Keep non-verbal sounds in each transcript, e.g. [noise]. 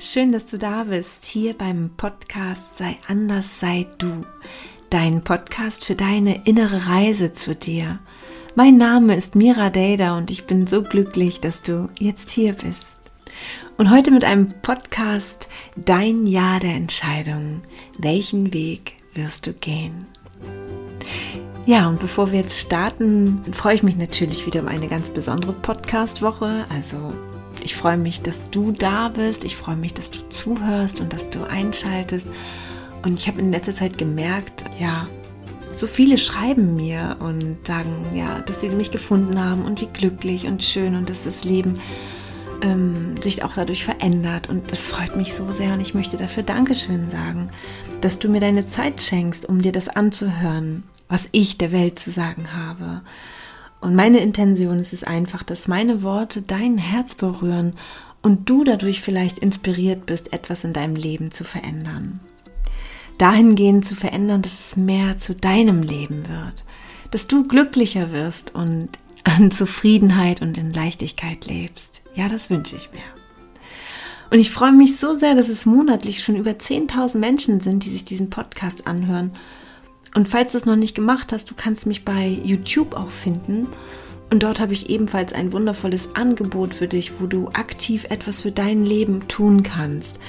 schön, dass du da bist, hier beim Podcast Sei anders, sei du. Dein Podcast für deine innere Reise zu dir. Mein Name ist Mira Dada und ich bin so glücklich, dass du jetzt hier bist. Und heute mit einem Podcast Dein Jahr der Entscheidung. Welchen Weg wirst du gehen? Ja, und bevor wir jetzt starten, freue ich mich natürlich wieder um eine ganz besondere Podcast-Woche. Also ich freue mich, dass du da bist. Ich freue mich, dass du zuhörst und dass du einschaltest. Und ich habe in letzter Zeit gemerkt, ja, so viele schreiben mir und sagen, ja, dass sie mich gefunden haben und wie glücklich und schön und dass das Leben ähm, sich auch dadurch verändert. Und das freut mich so sehr und ich möchte dafür Dankeschön sagen, dass du mir deine Zeit schenkst, um dir das anzuhören, was ich der Welt zu sagen habe. Und meine Intention ist es einfach, dass meine Worte dein Herz berühren und du dadurch vielleicht inspiriert bist, etwas in deinem Leben zu verändern. Dahingehend zu verändern, dass es mehr zu deinem Leben wird, dass du glücklicher wirst und an Zufriedenheit und in Leichtigkeit lebst. Ja, das wünsche ich mir. Und ich freue mich so sehr, dass es monatlich schon über 10.000 Menschen sind, die sich diesen Podcast anhören und falls du es noch nicht gemacht hast, du kannst mich bei YouTube auch finden. Und dort habe ich ebenfalls ein wundervolles Angebot für dich, wo du aktiv etwas für dein Leben tun kannst.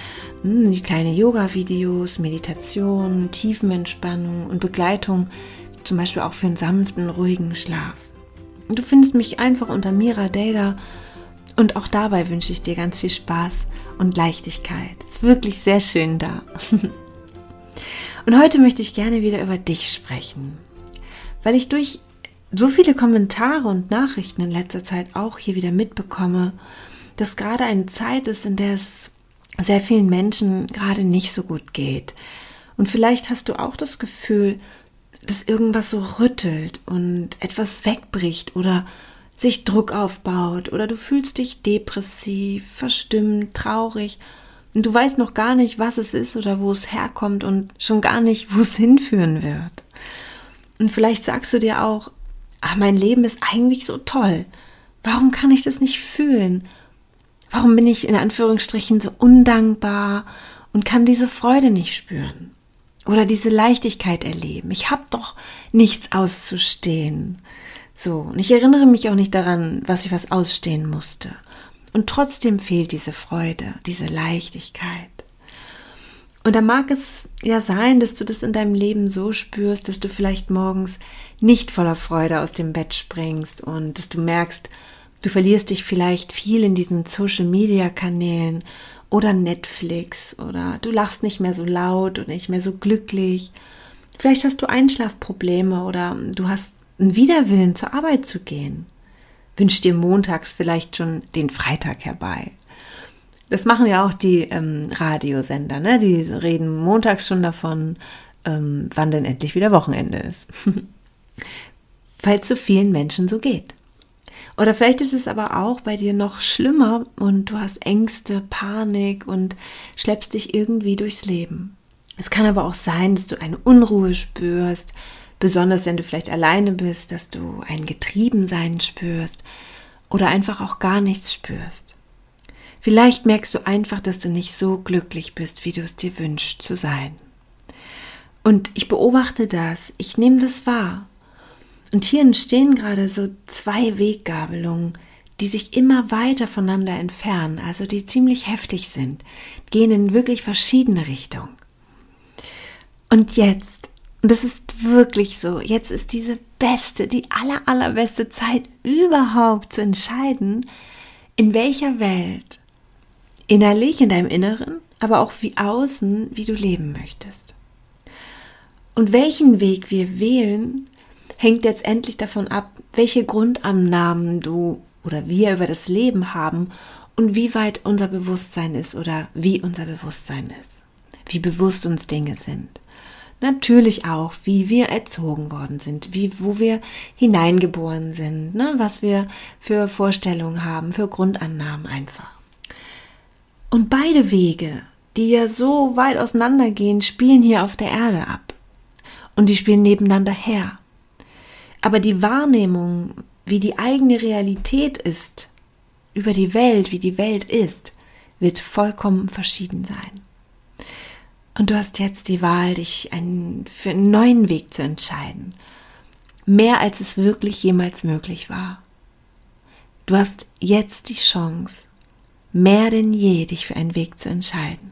Hm, die kleine Yoga-Videos, Meditation, Tiefenentspannung und Begleitung, zum Beispiel auch für einen sanften, ruhigen Schlaf. Du findest mich einfach unter Mira Data und auch dabei wünsche ich dir ganz viel Spaß und Leichtigkeit. Es ist wirklich sehr schön da. [laughs] Und heute möchte ich gerne wieder über dich sprechen, weil ich durch so viele Kommentare und Nachrichten in letzter Zeit auch hier wieder mitbekomme, dass gerade eine Zeit ist, in der es sehr vielen Menschen gerade nicht so gut geht. Und vielleicht hast du auch das Gefühl, dass irgendwas so rüttelt und etwas wegbricht oder sich Druck aufbaut oder du fühlst dich depressiv, verstimmt, traurig und du weißt noch gar nicht, was es ist oder wo es herkommt und schon gar nicht, wo es [laughs] hinführen wird. Und vielleicht sagst du dir auch, ach, mein Leben ist eigentlich so toll. Warum kann ich das nicht fühlen? Warum bin ich in Anführungsstrichen so undankbar und kann diese Freude nicht spüren? Oder diese Leichtigkeit erleben? Ich habe doch nichts auszustehen. So, und ich erinnere mich auch nicht daran, was ich was ausstehen musste. Und trotzdem fehlt diese Freude, diese Leichtigkeit. Und da mag es ja sein, dass du das in deinem Leben so spürst, dass du vielleicht morgens nicht voller Freude aus dem Bett springst und dass du merkst, du verlierst dich vielleicht viel in diesen Social-Media-Kanälen oder Netflix oder du lachst nicht mehr so laut und nicht mehr so glücklich. Vielleicht hast du Einschlafprobleme oder du hast einen Widerwillen zur Arbeit zu gehen wünsch dir montags vielleicht schon den Freitag herbei. Das machen ja auch die ähm, Radiosender, ne? Die reden montags schon davon, ähm, wann denn endlich wieder Wochenende ist. [laughs] Weil es so vielen Menschen so geht. Oder vielleicht ist es aber auch bei dir noch schlimmer und du hast Ängste, Panik und schleppst dich irgendwie durchs Leben. Es kann aber auch sein, dass du eine Unruhe spürst, besonders wenn du vielleicht alleine bist, dass du ein Getriebensein spürst oder einfach auch gar nichts spürst. Vielleicht merkst du einfach, dass du nicht so glücklich bist, wie du es dir wünschst zu sein. Und ich beobachte das, ich nehme das wahr. Und hier entstehen gerade so zwei Weggabelungen, die sich immer weiter voneinander entfernen, also die ziemlich heftig sind, gehen in wirklich verschiedene Richtungen. Und jetzt und das ist wirklich so. Jetzt ist diese beste, die aller, allerbeste Zeit überhaupt zu entscheiden, in welcher Welt, innerlich, in deinem Inneren, aber auch wie außen, wie du leben möchtest. Und welchen Weg wir wählen, hängt letztendlich davon ab, welche Grundannahmen du oder wir über das Leben haben und wie weit unser Bewusstsein ist oder wie unser Bewusstsein ist, wie bewusst uns Dinge sind natürlich auch, wie wir erzogen worden sind, wie, wo wir hineingeboren sind, ne, was wir für Vorstellungen haben, für Grundannahmen einfach. Und beide Wege, die ja so weit auseinandergehen, spielen hier auf der Erde ab. Und die spielen nebeneinander her. Aber die Wahrnehmung, wie die eigene Realität ist, über die Welt, wie die Welt ist, wird vollkommen verschieden sein. Und du hast jetzt die Wahl, dich einen, für einen neuen Weg zu entscheiden. Mehr als es wirklich jemals möglich war. Du hast jetzt die Chance, mehr denn je dich für einen Weg zu entscheiden.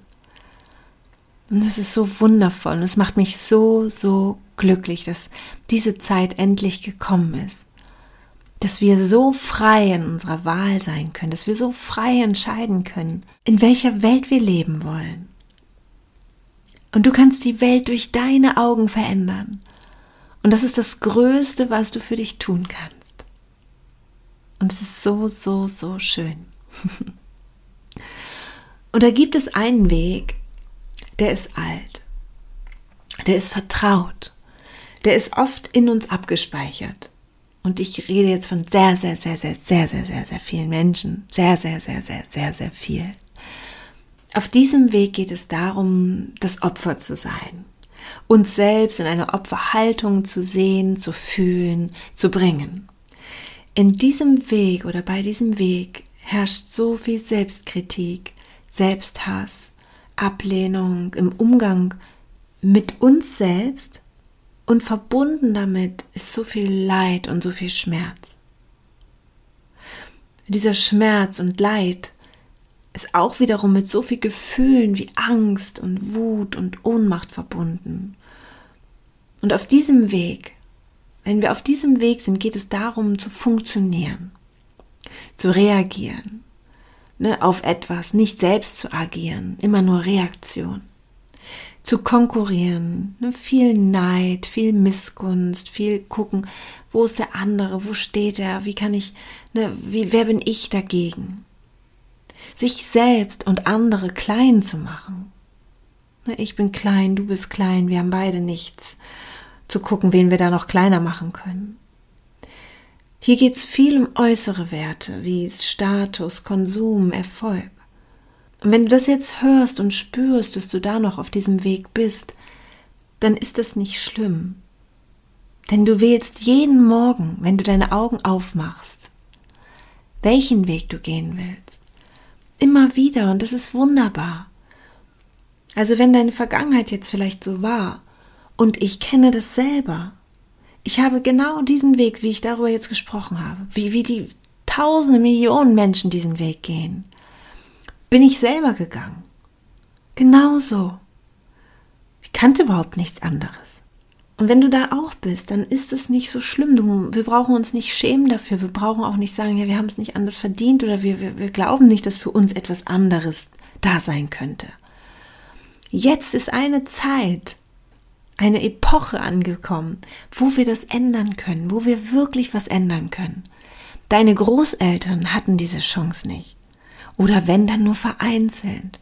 Und es ist so wundervoll und es macht mich so, so glücklich, dass diese Zeit endlich gekommen ist. Dass wir so frei in unserer Wahl sein können, dass wir so frei entscheiden können, in welcher Welt wir leben wollen. Und du kannst die Welt durch deine Augen verändern. Und das ist das Größte, was du für dich tun kannst. Und es ist so, so, so schön. [laughs] Und da gibt es einen Weg, der ist alt, der ist vertraut, der ist oft in uns abgespeichert. Und ich rede jetzt von sehr, sehr, sehr, sehr, sehr, sehr, sehr, sehr vielen Menschen. Sehr, sehr, sehr, sehr, sehr, sehr viel. Auf diesem Weg geht es darum, das Opfer zu sein. Uns selbst in einer Opferhaltung zu sehen, zu fühlen, zu bringen. In diesem Weg oder bei diesem Weg herrscht so viel Selbstkritik, Selbsthass, Ablehnung im Umgang mit uns selbst und verbunden damit ist so viel Leid und so viel Schmerz. Dieser Schmerz und Leid ist auch wiederum mit so viel Gefühlen wie Angst und Wut und Ohnmacht verbunden. Und auf diesem Weg, wenn wir auf diesem Weg sind, geht es darum zu funktionieren, zu reagieren, ne, auf etwas, nicht selbst zu agieren, immer nur Reaktion zu konkurrieren. Ne? Viel Neid, viel Missgunst, viel gucken, wo ist der andere, wo steht er, wie kann ich, ne, wie, wer bin ich dagegen? Sich selbst und andere klein zu machen. Ich bin klein, du bist klein, wir haben beide nichts. Zu gucken, wen wir da noch kleiner machen können. Hier geht es viel um äußere Werte wie Status, Konsum, Erfolg. Und wenn du das jetzt hörst und spürst, dass du da noch auf diesem Weg bist, dann ist das nicht schlimm. Denn du wählst jeden Morgen, wenn du deine Augen aufmachst, welchen Weg du gehen willst. Immer wieder und das ist wunderbar. Also wenn deine Vergangenheit jetzt vielleicht so war und ich kenne das selber, ich habe genau diesen Weg, wie ich darüber jetzt gesprochen habe, wie, wie die tausende Millionen Menschen diesen Weg gehen bin ich selber gegangen. Genauso. Ich kannte überhaupt nichts anderes. Und wenn du da auch bist, dann ist es nicht so schlimm. Du, wir brauchen uns nicht schämen dafür. Wir brauchen auch nicht sagen, ja, wir haben es nicht anders verdient oder wir, wir, wir glauben nicht, dass für uns etwas anderes da sein könnte. Jetzt ist eine Zeit, eine Epoche angekommen, wo wir das ändern können, wo wir wirklich was ändern können. Deine Großeltern hatten diese Chance nicht. Oder wenn dann nur vereinzelt.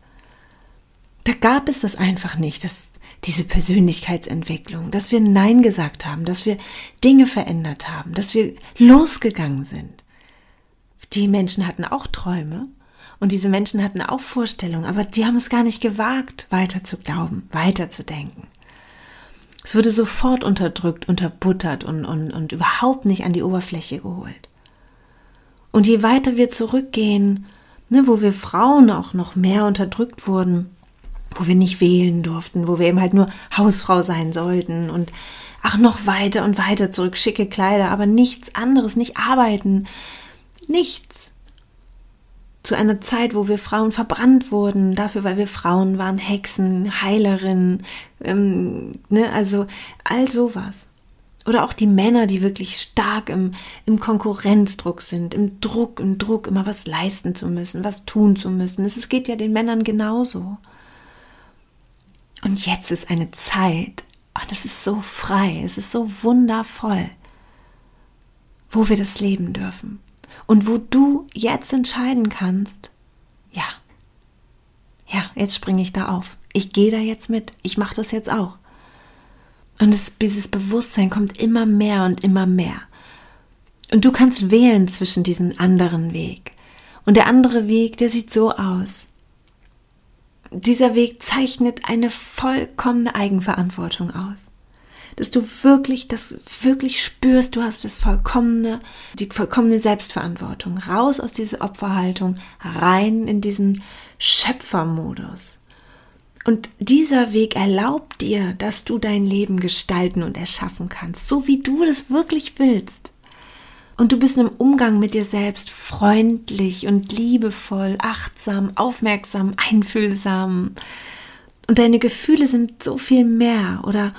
Da gab es das einfach nicht, dass diese Persönlichkeitsentwicklung, dass wir Nein gesagt haben, dass wir Dinge verändert haben, dass wir losgegangen sind. Die Menschen hatten auch Träume und diese Menschen hatten auch Vorstellungen, aber die haben es gar nicht gewagt, weiter zu glauben, weiter zu denken. Es wurde sofort unterdrückt, unterbuttert und, und, und überhaupt nicht an die Oberfläche geholt. Und je weiter wir zurückgehen, ne, wo wir Frauen auch noch mehr unterdrückt wurden, wo wir nicht wählen durften, wo wir eben halt nur Hausfrau sein sollten und ach noch weiter und weiter zurück, schicke Kleider, aber nichts anderes, nicht arbeiten, nichts. Zu einer Zeit, wo wir Frauen verbrannt wurden, dafür, weil wir Frauen waren, Hexen, Heilerinnen, ähm, ne, also all sowas. Oder auch die Männer, die wirklich stark im, im Konkurrenzdruck sind, im Druck, im Druck, immer was leisten zu müssen, was tun zu müssen. Es geht ja den Männern genauso. Und jetzt ist eine Zeit, und es ist so frei, es ist so wundervoll, wo wir das leben dürfen. Und wo du jetzt entscheiden kannst, ja, ja, jetzt springe ich da auf. Ich gehe da jetzt mit. Ich mache das jetzt auch. Und es, dieses Bewusstsein kommt immer mehr und immer mehr. Und du kannst wählen zwischen diesem anderen Weg. Und der andere Weg, der sieht so aus. Dieser Weg zeichnet eine vollkommene Eigenverantwortung aus. dass du wirklich, das wirklich spürst, du hast das vollkommene, die vollkommene Selbstverantwortung. Raus aus dieser Opferhaltung, rein in diesen Schöpfermodus. Und dieser Weg erlaubt dir, dass du dein Leben gestalten und erschaffen kannst, so wie du das wirklich willst. Und du bist im Umgang mit dir selbst freundlich und liebevoll, achtsam, aufmerksam, einfühlsam. Und deine Gefühle sind so viel mehr oder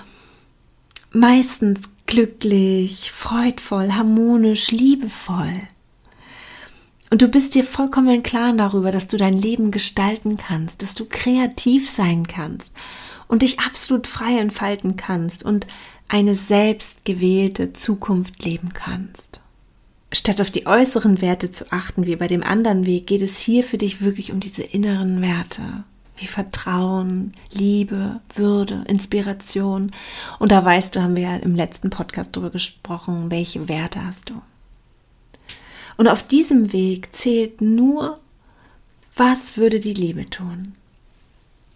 meistens glücklich, freudvoll, harmonisch, liebevoll. Und du bist dir vollkommen im Klaren darüber, dass du dein Leben gestalten kannst, dass du kreativ sein kannst und dich absolut frei entfalten kannst und eine selbstgewählte Zukunft leben kannst. Statt auf die äußeren Werte zu achten, wie bei dem anderen Weg, geht es hier für dich wirklich um diese inneren Werte, wie Vertrauen, Liebe, Würde, Inspiration. Und da weißt du, haben wir ja im letzten Podcast darüber gesprochen, welche Werte hast du. Und auf diesem Weg zählt nur, was würde die Liebe tun.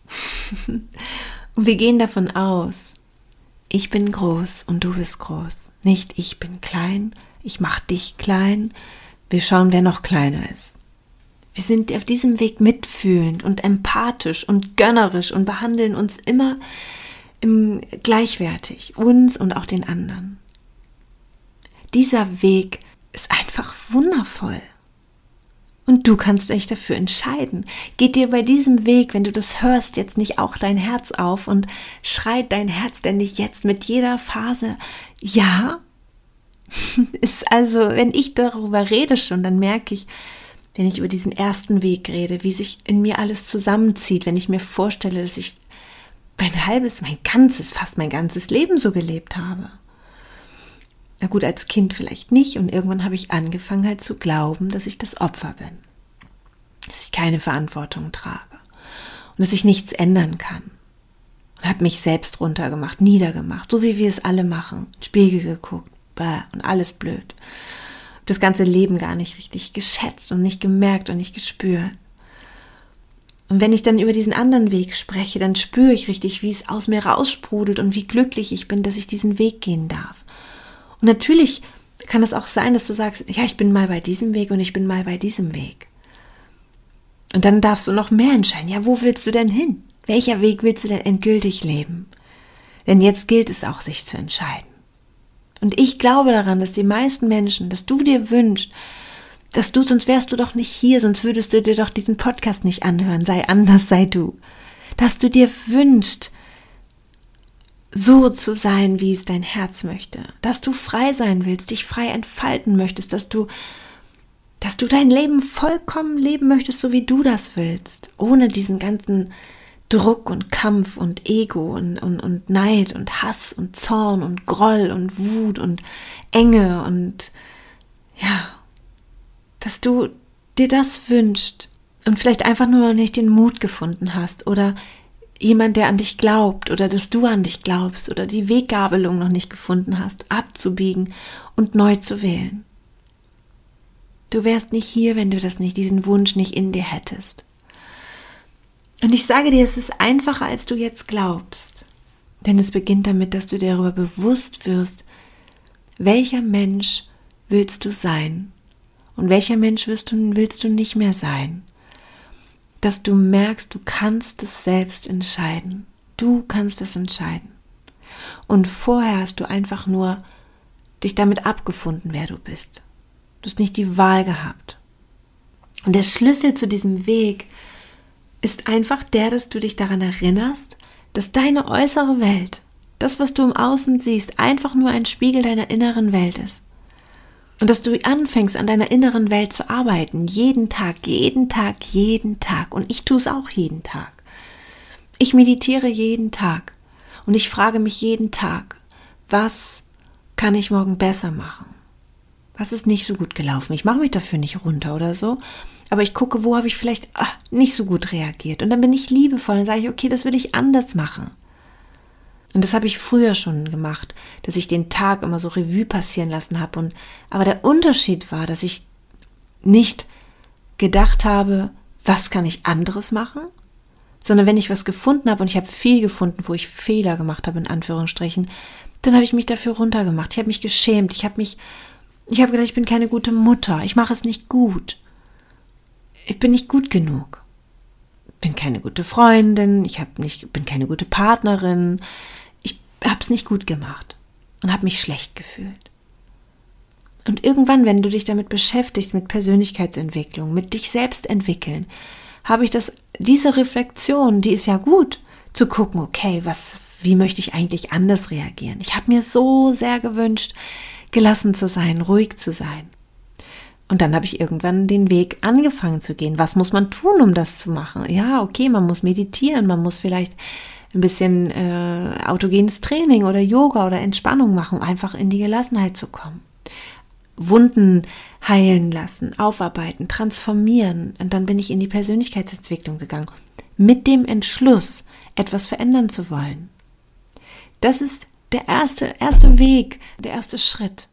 [laughs] und wir gehen davon aus, ich bin groß und du bist groß. Nicht ich bin klein, ich mach dich klein, wir schauen, wer noch kleiner ist. Wir sind auf diesem Weg mitfühlend und empathisch und gönnerisch und behandeln uns immer gleichwertig, uns und auch den anderen. Dieser Weg ist einfach wundervoll. Und du kannst dich dafür entscheiden. Geht dir bei diesem Weg, wenn du das hörst, jetzt nicht auch dein Herz auf und schreit dein Herz denn nicht jetzt mit jeder Phase, ja, [laughs] ist also, wenn ich darüber rede schon, dann merke ich, wenn ich über diesen ersten Weg rede, wie sich in mir alles zusammenzieht, wenn ich mir vorstelle, dass ich mein halbes, mein ganzes, fast mein ganzes Leben so gelebt habe. Na gut, als Kind vielleicht nicht und irgendwann habe ich angefangen halt zu glauben, dass ich das Opfer bin, dass ich keine Verantwortung trage und dass ich nichts ändern kann. Und habe mich selbst runtergemacht, niedergemacht, so wie wir es alle machen, Spiegel geguckt, bäh, und alles blöd. Das ganze Leben gar nicht richtig geschätzt und nicht gemerkt und nicht gespürt. Und wenn ich dann über diesen anderen Weg spreche, dann spüre ich richtig, wie es aus mir raussprudelt und wie glücklich ich bin, dass ich diesen Weg gehen darf. Und natürlich kann es auch sein, dass du sagst, ja, ich bin mal bei diesem Weg und ich bin mal bei diesem Weg. Und dann darfst du noch mehr entscheiden. Ja, wo willst du denn hin? Welcher Weg willst du denn endgültig leben? Denn jetzt gilt es auch, sich zu entscheiden. Und ich glaube daran, dass die meisten Menschen, dass du dir wünschst, dass du, sonst wärst du doch nicht hier, sonst würdest du dir doch diesen Podcast nicht anhören, sei anders, sei du. Dass du dir wünschst, so zu sein, wie es dein Herz möchte, dass du frei sein willst, dich frei entfalten möchtest, dass du dass du dein Leben vollkommen leben möchtest, so wie du das willst, ohne diesen ganzen Druck und Kampf und Ego und, und, und Neid und Hass und Zorn und Groll und Wut und Enge und ja, dass du dir das wünscht und vielleicht einfach nur noch nicht den Mut gefunden hast oder jemand, der an dich glaubt oder dass du an dich glaubst oder die Weggabelung noch nicht gefunden hast, abzubiegen und neu zu wählen. Du wärst nicht hier, wenn du das nicht, diesen Wunsch nicht in dir hättest. Und ich sage dir, es ist einfacher, als du jetzt glaubst. Denn es beginnt damit, dass du dir darüber bewusst wirst, welcher Mensch willst du sein und welcher Mensch willst du, willst du nicht mehr sein. Dass du merkst, du kannst es selbst entscheiden. Du kannst es entscheiden. Und vorher hast du einfach nur dich damit abgefunden, wer du bist. Du hast nicht die Wahl gehabt. Und der Schlüssel zu diesem Weg ist einfach der, dass du dich daran erinnerst, dass deine äußere Welt, das, was du im Außen siehst, einfach nur ein Spiegel deiner inneren Welt ist. Und dass du anfängst, an deiner inneren Welt zu arbeiten, jeden Tag, jeden Tag, jeden Tag. Und ich tue es auch jeden Tag. Ich meditiere jeden Tag. Und ich frage mich jeden Tag, was kann ich morgen besser machen? Was ist nicht so gut gelaufen? Ich mache mich dafür nicht runter oder so, aber ich gucke, wo habe ich vielleicht ach, nicht so gut reagiert. Und dann bin ich liebevoll und sage ich, okay, das will ich anders machen. Und das habe ich früher schon gemacht, dass ich den Tag immer so Revue passieren lassen habe. Und aber der Unterschied war, dass ich nicht gedacht habe, was kann ich anderes machen, sondern wenn ich was gefunden habe und ich habe viel gefunden, wo ich Fehler gemacht habe in Anführungsstrichen, dann habe ich mich dafür runtergemacht. Ich habe mich geschämt. Ich habe mich, ich habe gedacht, ich bin keine gute Mutter. Ich mache es nicht gut. Ich bin nicht gut genug. Bin keine gute Freundin. Ich habe nicht, bin keine gute Partnerin. Ich habe es nicht gut gemacht und habe mich schlecht gefühlt. Und irgendwann, wenn du dich damit beschäftigst, mit Persönlichkeitsentwicklung, mit dich selbst entwickeln, habe ich das, diese Reflexion, die ist ja gut, zu gucken, okay, was, wie möchte ich eigentlich anders reagieren? Ich habe mir so sehr gewünscht, gelassen zu sein, ruhig zu sein. Und dann habe ich irgendwann den Weg angefangen zu gehen. Was muss man tun, um das zu machen? Ja, okay, man muss meditieren, man muss vielleicht ein bisschen äh, autogenes Training oder Yoga oder Entspannung machen, um einfach in die Gelassenheit zu kommen. Wunden heilen lassen, aufarbeiten, transformieren. Und dann bin ich in die Persönlichkeitsentwicklung gegangen. Mit dem Entschluss, etwas verändern zu wollen. Das ist der erste, erste Weg, der erste Schritt.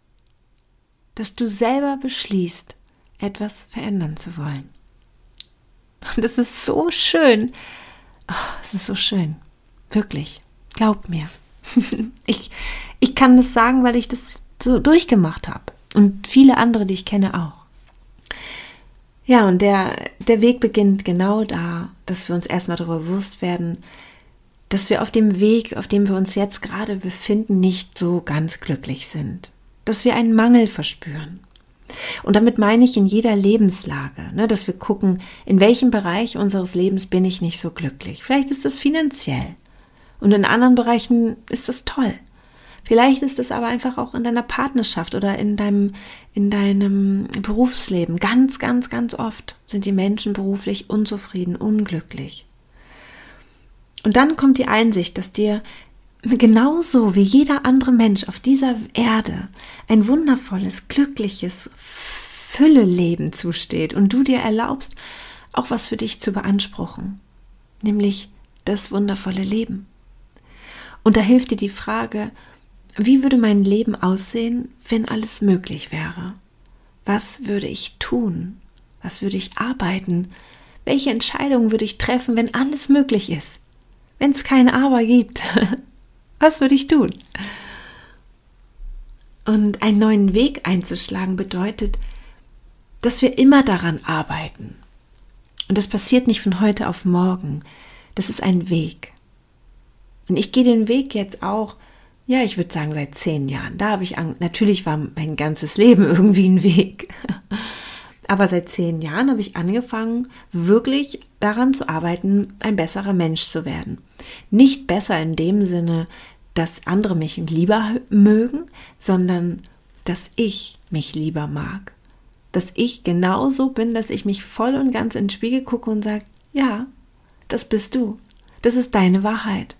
Dass du selber beschließt, etwas verändern zu wollen. Und es ist so schön. Oh, es ist so schön. Wirklich. Glaub mir. [laughs] ich, ich kann das sagen, weil ich das so durchgemacht habe. Und viele andere, die ich kenne, auch. Ja, und der, der Weg beginnt genau da, dass wir uns erstmal darüber bewusst werden, dass wir auf dem Weg, auf dem wir uns jetzt gerade befinden, nicht so ganz glücklich sind. Dass wir einen Mangel verspüren. Und damit meine ich in jeder Lebenslage, ne, dass wir gucken, in welchem Bereich unseres Lebens bin ich nicht so glücklich. Vielleicht ist das finanziell. Und in anderen Bereichen ist das toll. Vielleicht ist es aber einfach auch in deiner Partnerschaft oder in deinem, in deinem Berufsleben. Ganz, ganz, ganz oft sind die Menschen beruflich unzufrieden, unglücklich. Und dann kommt die Einsicht, dass dir genauso wie jeder andere Mensch auf dieser Erde ein wundervolles, glückliches Fülle-Leben zusteht und du dir erlaubst, auch was für dich zu beanspruchen, nämlich das wundervolle Leben. Und da hilft dir die Frage, wie würde mein Leben aussehen, wenn alles möglich wäre? Was würde ich tun? Was würde ich arbeiten? Welche Entscheidungen würde ich treffen, wenn alles möglich ist? Wenn es keine Aber gibt, [laughs] was würde ich tun? Und einen neuen Weg einzuschlagen bedeutet, dass wir immer daran arbeiten. Und das passiert nicht von heute auf morgen. Das ist ein Weg. Und ich gehe den Weg jetzt auch ja, ich würde sagen seit zehn Jahren. Da habe ich, natürlich war mein ganzes Leben [laughs] irgendwie ein Weg. Aber seit zehn Jahren habe ich angefangen, wirklich daran zu arbeiten, ein besserer Mensch zu werden. Nicht besser in dem Sinne, dass andere mich lieber mögen, sondern dass ich mich lieber mag. Dass ich genauso bin, dass ich mich voll und ganz in den Spiegel gucke und sage, ja, das bist du. Das ist deine Wahrheit.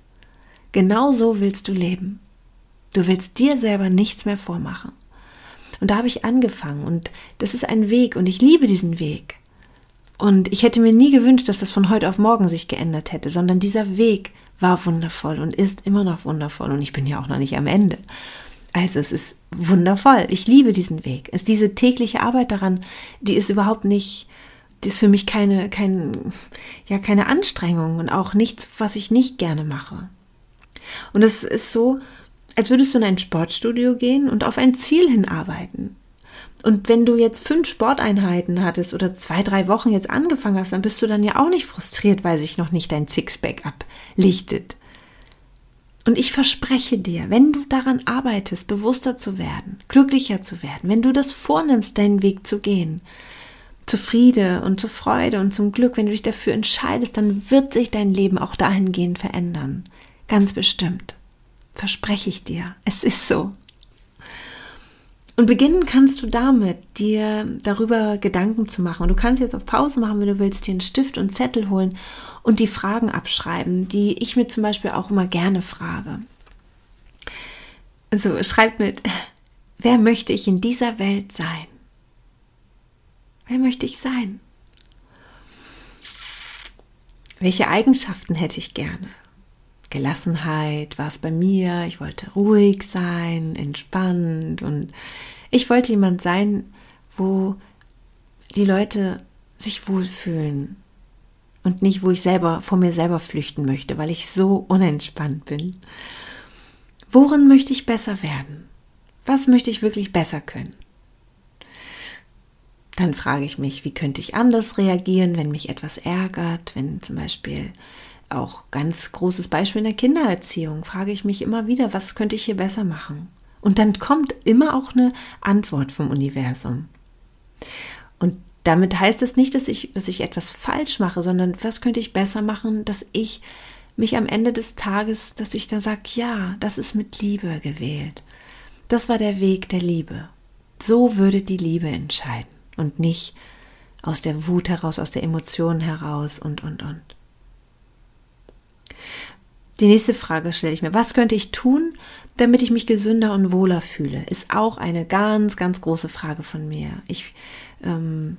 Genau so willst du leben. Du willst dir selber nichts mehr vormachen. Und da habe ich angefangen und das ist ein Weg und ich liebe diesen Weg. Und ich hätte mir nie gewünscht, dass das von heute auf morgen sich geändert hätte, sondern dieser Weg war wundervoll und ist immer noch wundervoll und ich bin ja auch noch nicht am Ende. Also es ist wundervoll. Ich liebe diesen Weg. Es ist diese tägliche Arbeit daran, die ist überhaupt nicht, die ist für mich keine, kein, ja, keine Anstrengung und auch nichts, was ich nicht gerne mache. Und es ist so, als würdest du in ein Sportstudio gehen und auf ein Ziel hinarbeiten. Und wenn du jetzt fünf Sporteinheiten hattest oder zwei, drei Wochen jetzt angefangen hast, dann bist du dann ja auch nicht frustriert, weil sich noch nicht dein Sixpack ablichtet. Und ich verspreche dir, wenn du daran arbeitest, bewusster zu werden, glücklicher zu werden, wenn du das vornimmst, deinen Weg zu gehen, zu Friede und zu Freude und zum Glück, wenn du dich dafür entscheidest, dann wird sich dein Leben auch dahingehend verändern. Ganz bestimmt. Verspreche ich dir. Es ist so. Und beginnen kannst du damit, dir darüber Gedanken zu machen. Und du kannst jetzt auf Pause machen, wenn du willst, dir einen Stift und Zettel holen und die Fragen abschreiben, die ich mir zum Beispiel auch immer gerne frage. Also schreib mit, wer möchte ich in dieser Welt sein? Wer möchte ich sein? Welche Eigenschaften hätte ich gerne? Gelassenheit war es bei mir. Ich wollte ruhig sein, entspannt und ich wollte jemand sein, wo die Leute sich wohlfühlen und nicht, wo ich selber vor mir selber flüchten möchte, weil ich so unentspannt bin. Worin möchte ich besser werden? Was möchte ich wirklich besser können? Dann frage ich mich, wie könnte ich anders reagieren, wenn mich etwas ärgert, wenn zum Beispiel auch ganz großes Beispiel in der Kindererziehung, frage ich mich immer wieder, was könnte ich hier besser machen? Und dann kommt immer auch eine Antwort vom Universum. Und damit heißt es nicht, dass ich, dass ich etwas falsch mache, sondern was könnte ich besser machen, dass ich mich am Ende des Tages, dass ich da sage, ja, das ist mit Liebe gewählt. Das war der Weg der Liebe. So würde die Liebe entscheiden und nicht aus der Wut heraus, aus der Emotion heraus und, und, und. Die nächste Frage stelle ich mir. Was könnte ich tun, damit ich mich gesünder und wohler fühle? Ist auch eine ganz, ganz große Frage von mir. Ich ähm,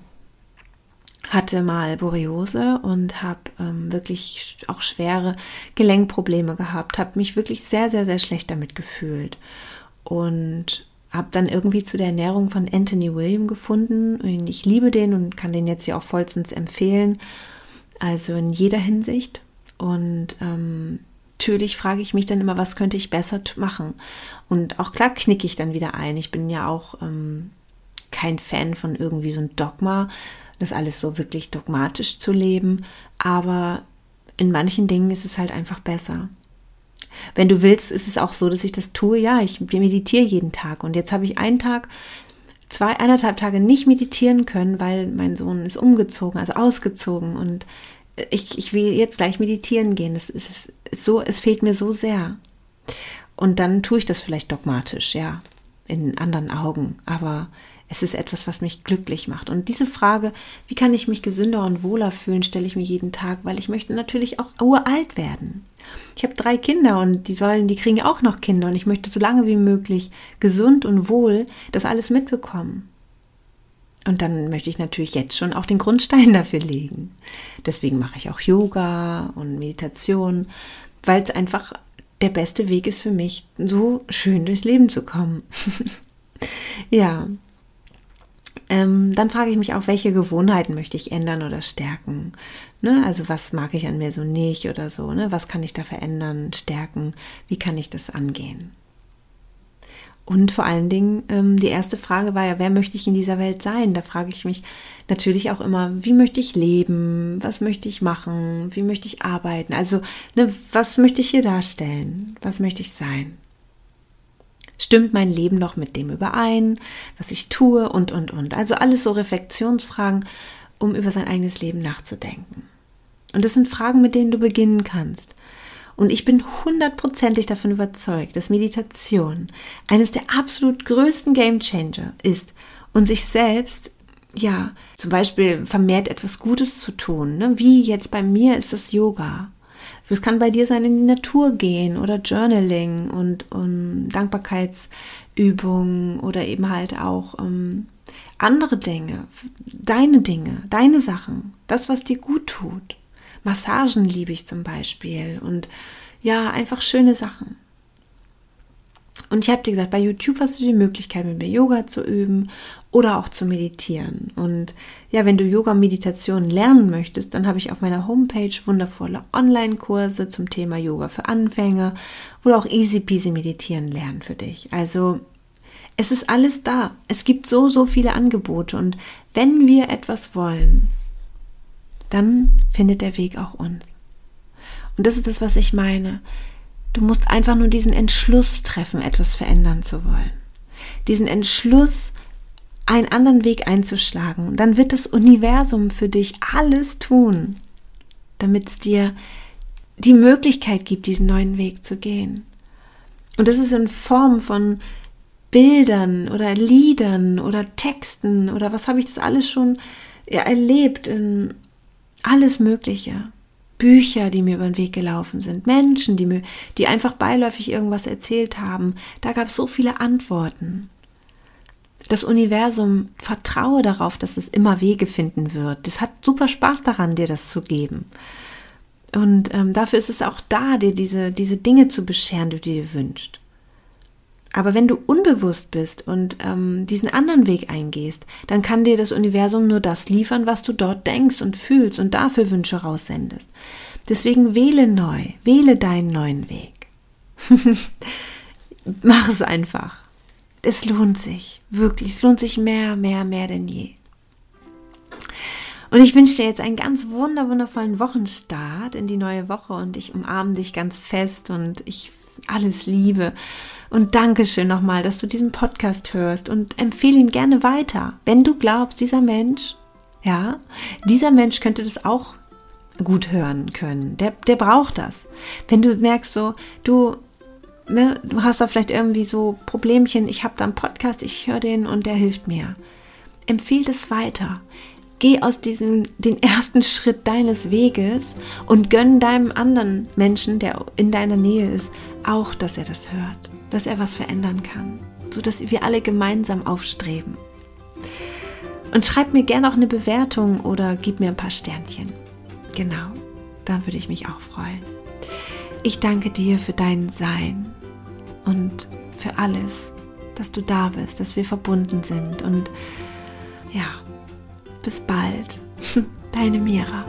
hatte mal Borreliose und habe ähm, wirklich auch schwere Gelenkprobleme gehabt, habe mich wirklich sehr, sehr, sehr schlecht damit gefühlt. Und habe dann irgendwie zu der Ernährung von Anthony William gefunden. Und ich liebe den und kann den jetzt hier auch vollstens empfehlen. Also in jeder Hinsicht. Und ähm, natürlich frage ich mich dann immer, was könnte ich besser machen? Und auch klar knicke ich dann wieder ein. Ich bin ja auch ähm, kein Fan von irgendwie so ein Dogma, das alles so wirklich dogmatisch zu leben. Aber in manchen Dingen ist es halt einfach besser. Wenn du willst, ist es auch so, dass ich das tue. Ja, ich meditiere jeden Tag. Und jetzt habe ich einen Tag, zwei, eineinhalb Tage nicht meditieren können, weil mein Sohn ist umgezogen, also ausgezogen. Und ich, ich will jetzt gleich meditieren gehen. Ist, ist so, es fehlt mir so sehr. Und dann tue ich das vielleicht dogmatisch, ja, in anderen Augen. Aber es ist etwas, was mich glücklich macht. Und diese Frage, wie kann ich mich gesünder und wohler fühlen, stelle ich mir jeden Tag, weil ich möchte natürlich auch uralt werden. Ich habe drei Kinder und die sollen, die kriegen auch noch Kinder und ich möchte so lange wie möglich gesund und wohl das alles mitbekommen. Und dann möchte ich natürlich jetzt schon auch den Grundstein [laughs] dafür legen. Deswegen mache ich auch Yoga und Meditation, weil es einfach der beste Weg ist für mich, so schön durchs Leben zu kommen. [laughs] ja, ähm, dann frage ich mich auch, welche Gewohnheiten möchte ich ändern oder stärken? Ne? Also was mag ich an mir so nicht oder so? Ne? Was kann ich da verändern, stärken? Wie kann ich das angehen? Und vor allen Dingen, ähm, die erste Frage war ja, wer möchte ich in dieser Welt sein? Da frage ich mich natürlich auch immer, wie möchte ich leben? Was möchte ich machen? Wie möchte ich arbeiten? Also, ne, was möchte ich hier darstellen? Was möchte ich sein? Stimmt mein Leben noch mit dem überein, was ich tue und, und, und. Also alles so Reflexionsfragen, um über sein eigenes Leben nachzudenken. Und das sind Fragen, mit denen du beginnen kannst. Und ich bin hundertprozentig davon überzeugt, dass Meditation eines der absolut größten Game Changer ist und sich selbst, ja, zum Beispiel vermehrt etwas Gutes zu tun. Ne? Wie jetzt bei mir ist das Yoga. Es kann bei dir sein, in die Natur gehen oder Journaling und um, Dankbarkeitsübungen oder eben halt auch ähm, andere Dinge, deine Dinge, deine Sachen, das, was dir gut tut. Massagen liebe ich zum Beispiel und ja, einfach schöne Sachen. Und ich habe dir gesagt, bei YouTube hast du die Möglichkeit, mit mir Yoga zu üben oder auch zu meditieren. Und ja, wenn du Yoga-Meditation lernen möchtest, dann habe ich auf meiner Homepage wundervolle Online-Kurse zum Thema Yoga für Anfänger oder auch easy peasy meditieren lernen für dich. Also es ist alles da. Es gibt so, so viele Angebote. Und wenn wir etwas wollen, dann findet der Weg auch uns. Und das ist das, was ich meine. Du musst einfach nur diesen Entschluss treffen, etwas verändern zu wollen. Diesen Entschluss, einen anderen Weg einzuschlagen. Dann wird das Universum für dich alles tun, damit es dir die Möglichkeit gibt, diesen neuen Weg zu gehen. Und das ist in Form von Bildern oder Liedern oder Texten oder was habe ich das alles schon erlebt in alles Mögliche. Bücher, die mir über den Weg gelaufen sind, Menschen, die mir, die einfach beiläufig irgendwas erzählt haben. Da gab es so viele Antworten. Das Universum vertraue darauf, dass es immer Wege finden wird. Das hat super Spaß daran, dir das zu geben. Und ähm, dafür ist es auch da, dir diese, diese Dinge zu bescheren, die du dir wünschst. Aber wenn du unbewusst bist und ähm, diesen anderen Weg eingehst, dann kann dir das Universum nur das liefern, was du dort denkst und fühlst und dafür Wünsche raussendest. Deswegen wähle neu, wähle deinen neuen Weg. [laughs] mach es einfach. Es lohnt sich, wirklich. Es lohnt sich mehr, mehr, mehr denn je. Und ich wünsche dir jetzt einen ganz wunder, wundervollen Wochenstart in die neue Woche und ich umarme dich ganz fest und ich alles liebe. Und danke schön nochmal, dass du diesen Podcast hörst und empfehle ihn gerne weiter. Wenn du glaubst, dieser Mensch, ja, dieser Mensch könnte das auch gut hören können. Der, der braucht das. Wenn du merkst so, du, ne, du hast da vielleicht irgendwie so Problemchen, ich habe da einen Podcast, ich höre den und der hilft mir. Empfehl das weiter. Geh aus diesem, den ersten Schritt deines Weges und gönn deinem anderen Menschen, der in deiner Nähe ist, auch, dass er das hört, dass er was verändern kann, so dass wir alle gemeinsam aufstreben. Und schreib mir gerne auch eine Bewertung oder gib mir ein paar Sternchen. Genau, da würde ich mich auch freuen. Ich danke dir für dein Sein und für alles, dass du da bist, dass wir verbunden sind und ja, bis bald. [laughs] Deine Mira.